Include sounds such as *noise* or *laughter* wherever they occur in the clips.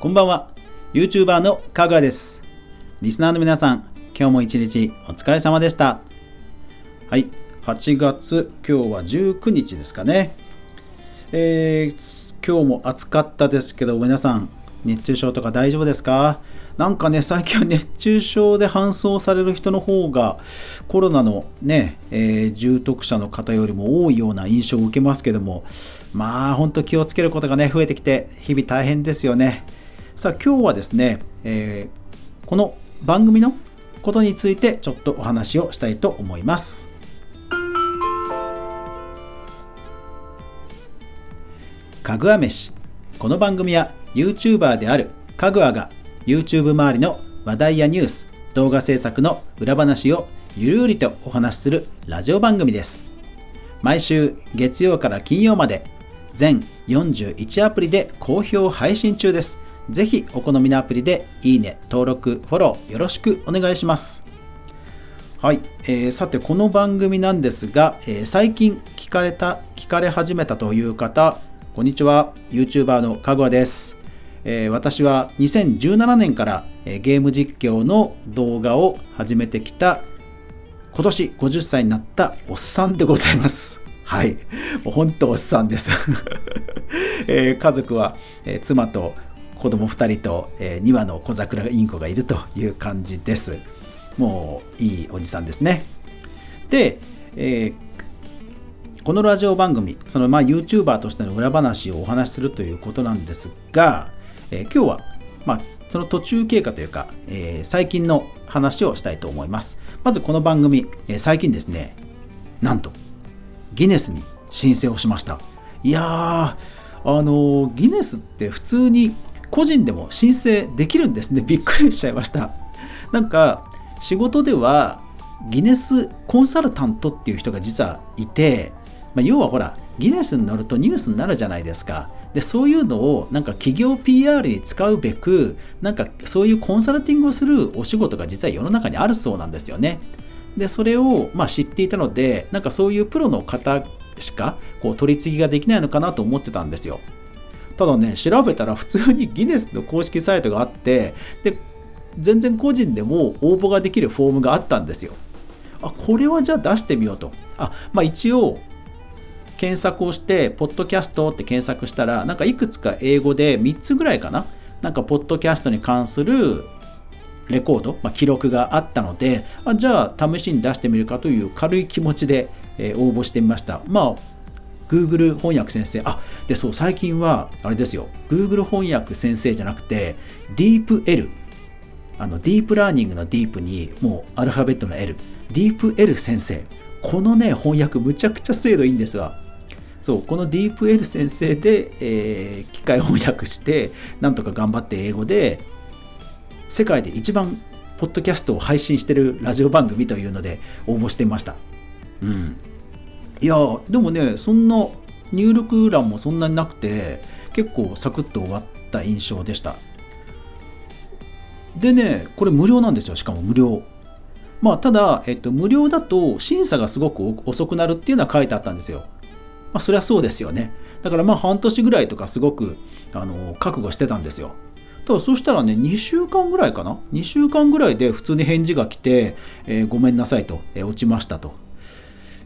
こんばんは。YouTuber のかぐわです。リスナーの皆さん今日も一日お疲れ様でした。はい。8月今日は19日ですかね。えー、今日も暑かったですけど皆さん熱中症とか大丈夫ですか？なんかね、最近は熱中症で搬送される人の方がコロナのね、えー、重篤者の方よりも多いような印象を受けますけども、まあ本当気をつけることがね、増えてきて日々大変ですよね。さあ今日はですね、えー、この番組のことについてちょっとお話をしたいと思います。かぐわ飯。この番組は YouTuber であるかぐわが YouTube 周りの話題やニュース動画制作の裏話をゆるりとお話しするラジオ番組です。毎週月曜から金曜まで全41アプリで好評配信中です。ぜひお好みのアプリでいいね、登録、フォローよろしくお願いします。はい、えー、さてこの番組なんですが、えー、最近聞かれた、聞かれ始めたという方、こんにちは、YouTuber のかぐわです。えー、私は2017年から、えー、ゲーム実況の動画を始めてきた今年50歳になったおっさんでございます。はい。もう本当おっさんです。*laughs* えー、家族は、えー、妻と子供2人と、えー、2羽の小桜インコがいるという感じです。もういいおじさんですね。で、えー、このラジオ番組、そのまあ YouTuber としての裏話をお話しするということなんですが、えー、今日は、まあ、その途中経過というか、えー、最近の話をしたいと思います。まずこの番組、え、最近ですね、なんと、ギネスに申請をしました。いやー、あのギネスって普通に個人でも申請できるんですね。*laughs* びっくりしちゃいました。なんか、仕事ではギネスコンサルタントっていう人が実はいて、まあ、要はほら、ギネスに乗るとニュースになるじゃないですか。で、そういうのをなんか企業 PR に使うべく、なんかそういうコンサルティングをするお仕事が実は世の中にあるそうなんですよね。で、それをまあ知っていたので、なんかそういうプロの方しかこう取り次ぎができないのかなと思ってたんですよ。ただね、調べたら普通にギネスの公式サイトがあって、で、全然個人でも応募ができるフォームがあったんですよ。あ、これはじゃあ出してみようと。あ、まあ一応、検索をして、ポッドキャストって検索したら、なんかいくつか英語で3つぐらいかな。なんか、ポッドキャストに関するレコード、まあ、記録があったので、あじゃあ試しに出してみるかという軽い気持ちで、え、応募してみました。まあ Google 翻訳先生、あ、で、そう、最近は、あれですよ、Google 翻訳先生じゃなくて、DeepL、あの、ディープラーニングのディープに、もうアルファベットの L、DeepL 先生、このね、翻訳むちゃくちゃ精度いいんですわ。そう、この DeepL 先生で、えー、機械翻訳して、なんとか頑張って英語で、世界で一番ポッドキャストを配信してるラジオ番組というので応募してました。うん。いやでもねそんな入力欄もそんなになくて結構サクッと終わった印象でした。でねこれ無料なんですよしかも無料。まあただ、えっと、無料だと審査がすごく遅くなるっていうのは書いてあったんですよ。まあそりゃそうですよね。だからまあ半年ぐらいとかすごくあの覚悟してたんですよ。ただそしたらね2週間ぐらいかな？2週間ぐらいで普通に返事が来て、えー、ごめんなさいと、えー、落ちましたと。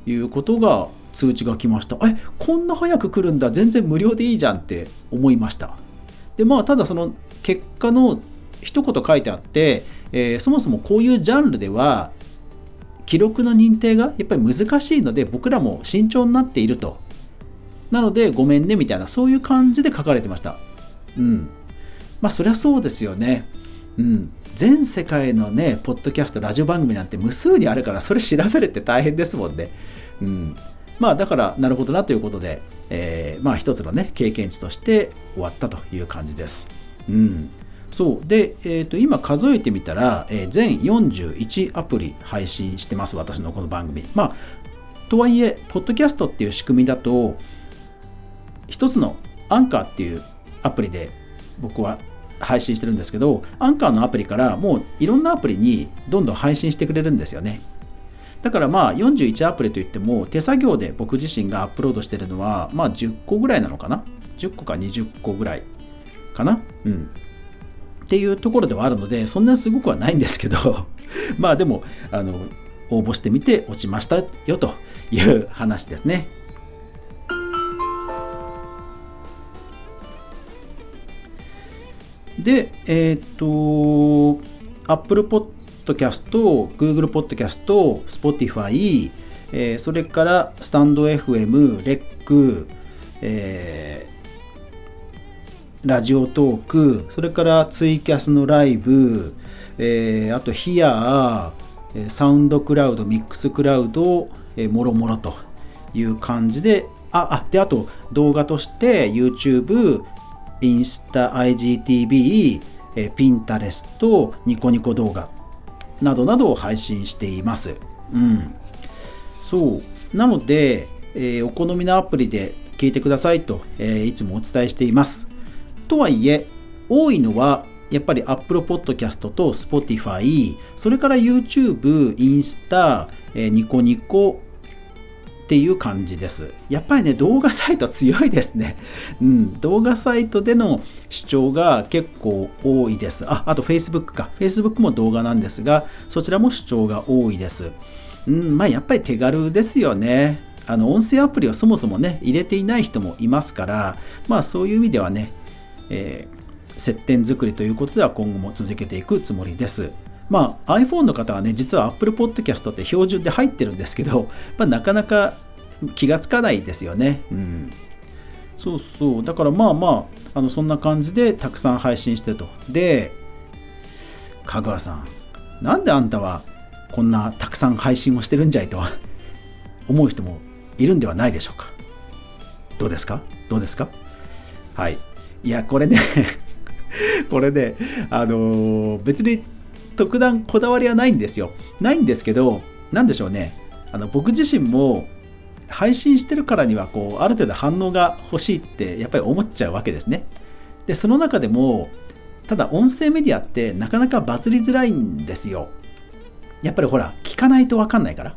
いうことが通知が来ました。え、こんな早く来るんだ、全然無料でいいじゃんって思いました。で、まあ、ただその結果の一言書いてあって、えー、そもそもこういうジャンルでは、記録の認定がやっぱり難しいので、僕らも慎重になっていると。なので、ごめんねみたいな、そういう感じで書かれてました。うん。まあ、そりゃそうですよね。うん。全世界のね、ポッドキャスト、ラジオ番組なんて無数にあるから、それ調べるって大変ですもんね。うん。まあ、だから、なるほどなということで、えー、まあ、一つのね、経験値として終わったという感じです。うん。そう。で、えっ、ー、と、今数えてみたら、えー、全41アプリ配信してます、私のこの番組。まあ、とはいえ、ポッドキャストっていう仕組みだと、一つのアンカーっていうアプリで僕は配信してるんですけど、アンカーのアプリからもういろんなアプリにどんどん配信してくれるんですよね。だからまあ41アプリといっても手作業で僕自身がアップロードしてるのはまあ10個ぐらいなのかな ?10 個か20個ぐらいかな？うん。っていうところではあるのでそんなすごくはないんですけど *laughs* まあでもあの応募してみて落ちましたよという話ですね。で、えっ、ー、と、Apple Podcast、Google Podcast、Spotify、えー、それからスタンド FM、REC、えー、ラジオトーク、それからツイキャスのライブ、えー、あとヒアー、サウンドクラウド、ミックスクラウド、えー、もろもろという感じで、あ、あ、で、あと動画として YouTube、インスタ、IGTV、えー、ピンタレスト、ニコニコ動画などなどを配信しています。うん。そう。なので、えー、お好みのアプリで聞いてくださいと、えー、いつもお伝えしています。とはいえ、多いのはやっぱり Apple Podcast と Spotify、それから YouTube、インスタ、えー、ニコニコ、っていう感じです。やっぱりね、動画サイト強いですね。うん、動画サイトでの視聴が結構多いです。あ、あと Facebook か。Facebook も動画なんですが、そちらも視聴が多いです。うん、まあやっぱり手軽ですよね。あの、音声アプリはそもそもね、入れていない人もいますから、まあそういう意味ではね、えー、接点作りということでは今後も続けていくつもりです。まあ、iPhone の方はね、実は Apple Podcast って標準で入ってるんですけど、まあ、なかなか気がつかないですよね。うん。そうそう。だからまあまあ、あのそんな感じでたくさん配信してと。で、香川さん、なんであんたはこんなたくさん配信をしてるんじゃいと *laughs* 思う人もいるんではないでしょうか。どうですか？どうですか？はい。いや、これねこれね、あのー、別に特段こだわりはないんですよ。ないんですけど、何でしょうね。あの僕自身も配信してるからにはこうある程度反応が欲しいってやっぱり思っちゃうわけですね。で、その中でも、ただ音声メディアってなかなかバズりづらいんですよ。やっぱりほら、聞かないとわかんないから。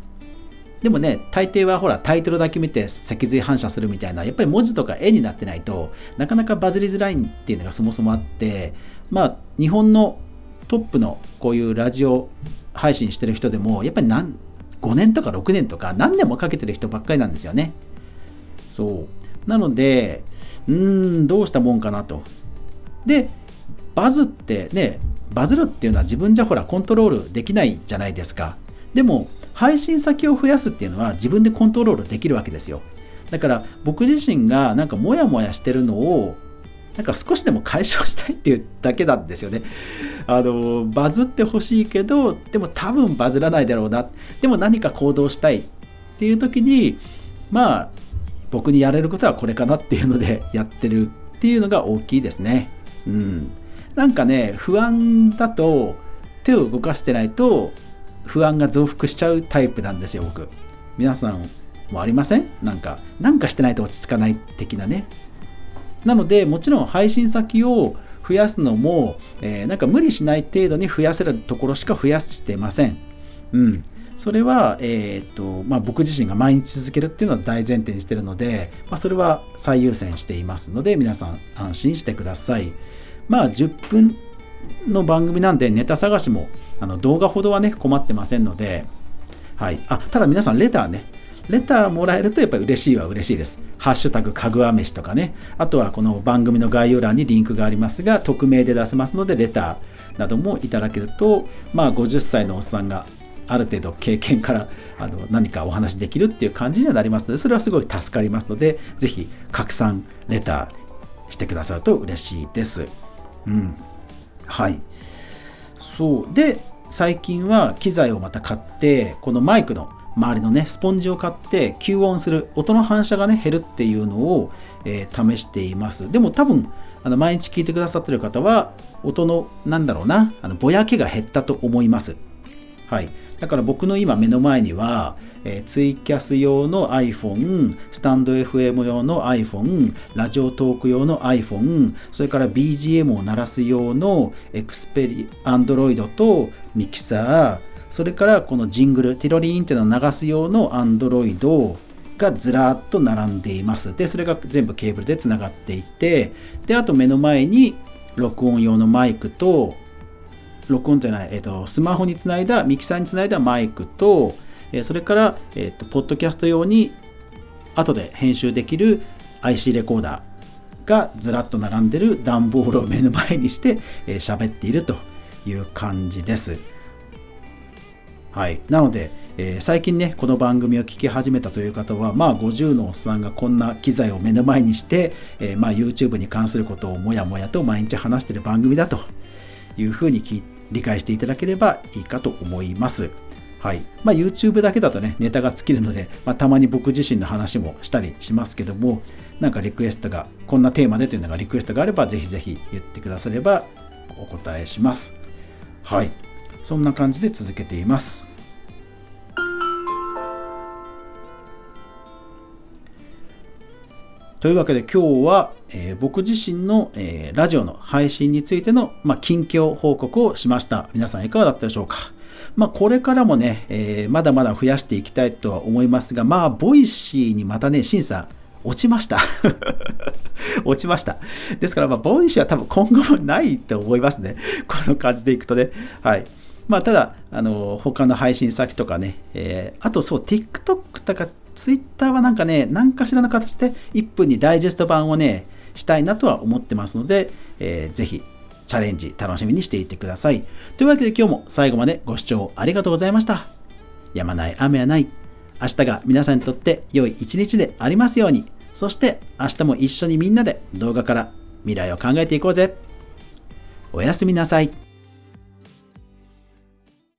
でもね、大抵はほら、タイトルだけ見て脊髄反射するみたいな、やっぱり文字とか絵になってないとなかなかバズりづらいっていうのがそもそもあって、まあ、日本のトップのこういうラジオ配信してる人でもやっぱり何5年とか6年とか何年もかけてる人ばっかりなんですよね。そうなのでうーんどうしたもんかなと。でバズってねバズるっていうのは自分じゃほらコントロールできないじゃないですか。でも配信先を増やすっていうのは自分でコントロールできるわけですよ。だから僕自身がなんかモヤモヤしてるのをなんか少しでも解消したいっていうだけなんですよね。あのバズってほしいけどでも多分バズらないだろうなでも何か行動したいっていう時にまあ僕にやれることはこれかなっていうので *laughs* やってるっていうのが大きいですね。うん、なんかね不安だと手を動かしてないと不安が増幅しちゃうタイプなんですよ僕。皆さんもありません？なんかなんかしてないと落ち着かない的なね。なのでもちろん配信先を増やすのも、えー、なんか無理しない程度に増やせるところしか増やしてません。うん。それは、えーとまあ、僕自身が毎日続けるっていうのは大前提にしてるので、まあ、それは最優先していますので皆さん安心してください。まあ10分の番組なんでネタ探しもあの動画ほどはね困ってませんので、はい、あただ皆さんレターねレターもらえるとやっぱり嬉しいは嬉しいです。ハッシュタグかぐわ飯とかね。あとはこの番組の概要欄にリンクがありますが、匿名で出せますので、レターなどもいただけると、まあ50歳のおっさんがある程度経験からあの何かお話できるっていう感じにはなりますので、それはすごい助かりますので、ぜひ拡散、レターしてくださると嬉しいです。うん。はい。そう。で、最近は機材をまた買って、このマイクの周りのね、スポンジを買って吸音する、音の反射がね、減るっていうのを、えー、試しています。でも多分、あの毎日聞いてくださってる方は、音の、なんだろうな、あのぼやけが減ったと思います。はい。だから僕の今目の前には、えー、ツイキャス用の iPhone、スタンド FM 用の iPhone、ラジオトーク用の iPhone、それから BGM を鳴らす用の Xperia、Android とミキサー、それからこのジングル、ティロリーンっていうのを流す用の Android がずらっと並んでいます。で、それが全部ケーブルでつながっていて、で、あと目の前に録音用のマイクと録音じゃない、えーと、スマホにつないだミキサーにつないだマイクと、えー、それから、えーと、ポッドキャスト用に後で編集できる IC レコーダーがずらっと並んでる段ボールを目の前にして喋、えー、っているという感じです。はい、なので、えー、最近ねこの番組を聞き始めたという方はまあ50のおっさんがこんな機材を目の前にして、えー、まあ、YouTube に関することをもやもやと毎日話している番組だというふうに理解していただければいいかと思います。はい。まあ、YouTube だけだとねネタが尽きるので、まあ、たまに僕自身の話もしたりしますけどもなんかリクエストがこんなテーマでというのがリクエストがあればぜひぜひ言ってくださればお答えします。はい。そんな感じで続けていますというわけで今日は、えー、僕自身の、えー、ラジオの配信についての、まあ、近況報告をしました。皆さんいかがだったでしょうか？まあ、これからもね、えー、まだまだ増やしていきたいとは思いますが、まあ、 Voicy にまたね、審査落ちました *laughs* 落ちました。ですから、まあ、 Voicy は多分今後もないと思いますね。この感じでいくとね。はい。まあ、ただ、あの、他の配信先とかね、えー、あとそう、TikTok とかツイッターはなんかね、何かしらの形で1分にダイジェスト版をね、したいなとは思ってますので、えー、ぜひチャレンジ楽しみにしていてください。というわけで今日も最後までご視聴ありがとうございました。やまない雨はない。明日が皆さんにとって良い一日でありますように。そして明日も一緒にみんなで動画から未来を考えていこうぜ。おやすみなさい。